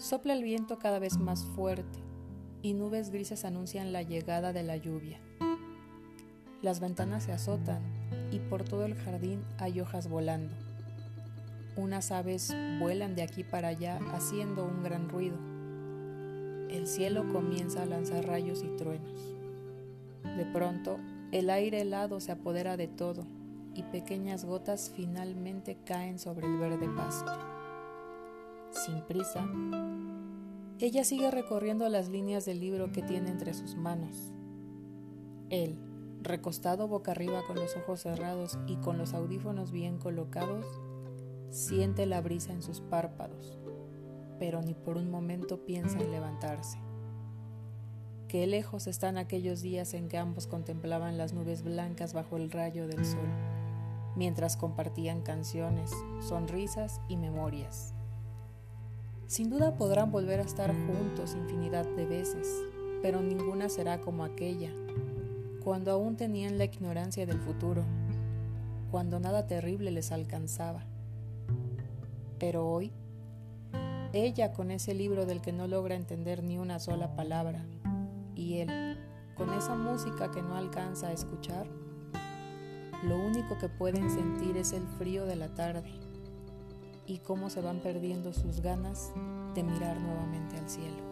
Sopla el viento cada vez más fuerte y nubes grises anuncian la llegada de la lluvia. Las ventanas se azotan y por todo el jardín hay hojas volando. Unas aves vuelan de aquí para allá haciendo un gran ruido. El cielo comienza a lanzar rayos y truenos. De pronto, el aire helado se apodera de todo y pequeñas gotas finalmente caen sobre el verde pasto. Sin prisa, ella sigue recorriendo las líneas del libro que tiene entre sus manos. Él, recostado boca arriba con los ojos cerrados y con los audífonos bien colocados, siente la brisa en sus párpados, pero ni por un momento piensa en levantarse. Qué lejos están aquellos días en que ambos contemplaban las nubes blancas bajo el rayo del sol, mientras compartían canciones, sonrisas y memorias. Sin duda podrán volver a estar juntos infinidad de veces, pero ninguna será como aquella, cuando aún tenían la ignorancia del futuro, cuando nada terrible les alcanzaba. Pero hoy, ella con ese libro del que no logra entender ni una sola palabra, y él con esa música que no alcanza a escuchar, lo único que pueden sentir es el frío de la tarde y cómo se van perdiendo sus ganas de mirar nuevamente al cielo.